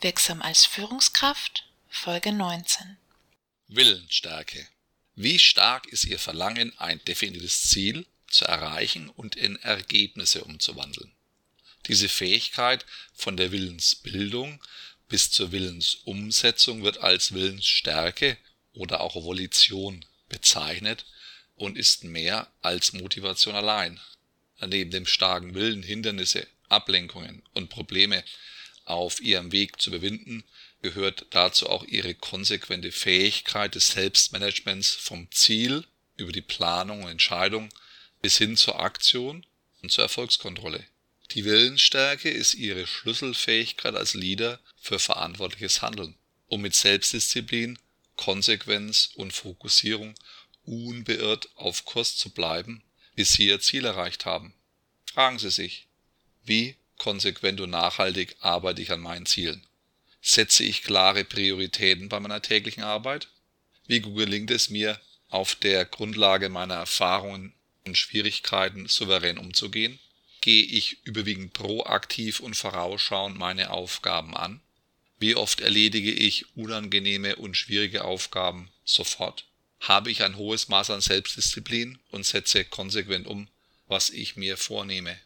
Wirksam als Führungskraft Folge 19 Willensstärke. Wie stark ist Ihr Verlangen, ein definiertes Ziel zu erreichen und in Ergebnisse umzuwandeln? Diese Fähigkeit von der Willensbildung bis zur Willensumsetzung wird als Willensstärke oder auch Volition bezeichnet und ist mehr als Motivation allein. Neben dem starken Willen, Hindernisse, Ablenkungen und Probleme auf ihrem Weg zu überwinden, gehört dazu auch ihre konsequente Fähigkeit des Selbstmanagements vom Ziel über die Planung und Entscheidung bis hin zur Aktion und zur Erfolgskontrolle. Die Willensstärke ist ihre Schlüsselfähigkeit als Leader für verantwortliches Handeln, um mit Selbstdisziplin, Konsequenz und Fokussierung unbeirrt auf Kurs zu bleiben, bis sie ihr Ziel erreicht haben. Fragen Sie sich, wie konsequent und nachhaltig arbeite ich an meinen Zielen? Setze ich klare Prioritäten bei meiner täglichen Arbeit? Wie gut gelingt es mir, auf der Grundlage meiner Erfahrungen und Schwierigkeiten souverän umzugehen? Gehe ich überwiegend proaktiv und vorausschauend meine Aufgaben an? Wie oft erledige ich unangenehme und schwierige Aufgaben sofort? Habe ich ein hohes Maß an Selbstdisziplin und setze konsequent um, was ich mir vornehme?